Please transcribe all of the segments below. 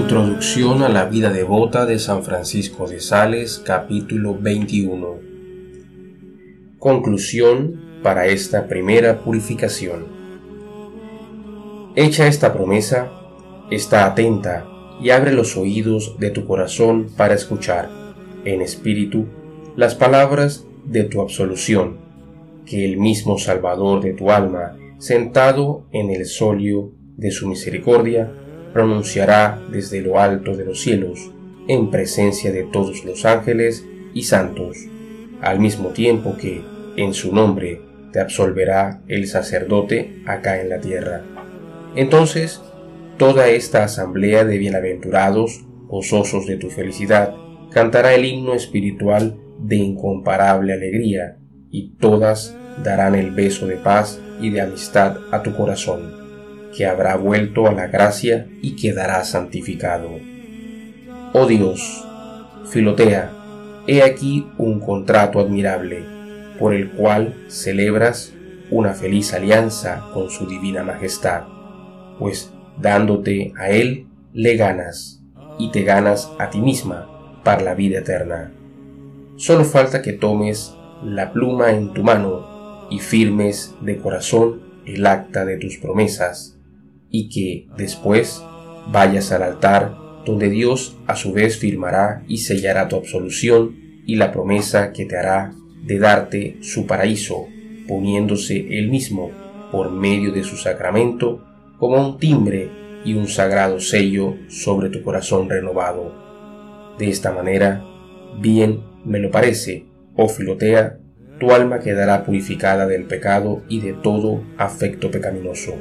Introducción a la vida devota de San Francisco de Sales, capítulo 21. Conclusión para esta primera purificación. Hecha esta promesa, está atenta y abre los oídos de tu corazón para escuchar, en espíritu, las palabras de tu absolución, que el mismo Salvador de tu alma, sentado en el solio de su misericordia, pronunciará desde lo alto de los cielos, en presencia de todos los ángeles y santos, al mismo tiempo que, en su nombre, te absolverá el sacerdote acá en la tierra. Entonces, toda esta asamblea de bienaventurados, gozosos de tu felicidad, cantará el himno espiritual de incomparable alegría, y todas darán el beso de paz y de amistad a tu corazón que habrá vuelto a la gracia y quedará santificado. Oh Dios, Filotea, he aquí un contrato admirable, por el cual celebras una feliz alianza con su divina majestad, pues dándote a él le ganas, y te ganas a ti misma para la vida eterna. Solo falta que tomes la pluma en tu mano y firmes de corazón el acta de tus promesas y que después vayas al altar donde Dios a su vez firmará y sellará tu absolución y la promesa que te hará de darte su paraíso, poniéndose él mismo por medio de su sacramento como un timbre y un sagrado sello sobre tu corazón renovado. De esta manera, bien me lo parece, oh Filotea, tu alma quedará purificada del pecado y de todo afecto pecaminoso.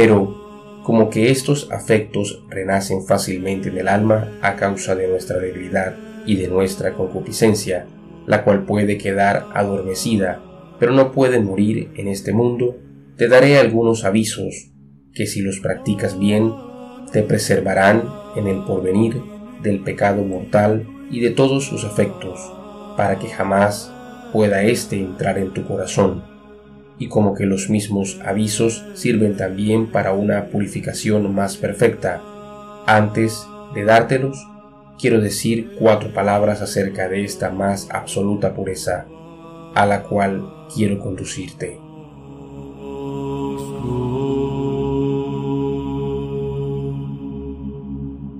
Pero como que estos afectos renacen fácilmente en el alma a causa de nuestra debilidad y de nuestra concupiscencia, la cual puede quedar adormecida, pero no puede morir en este mundo, te daré algunos avisos que si los practicas bien, te preservarán en el porvenir del pecado mortal y de todos sus afectos, para que jamás pueda éste entrar en tu corazón y como que los mismos avisos sirven también para una purificación más perfecta. Antes de dártelos, quiero decir cuatro palabras acerca de esta más absoluta pureza, a la cual quiero conducirte.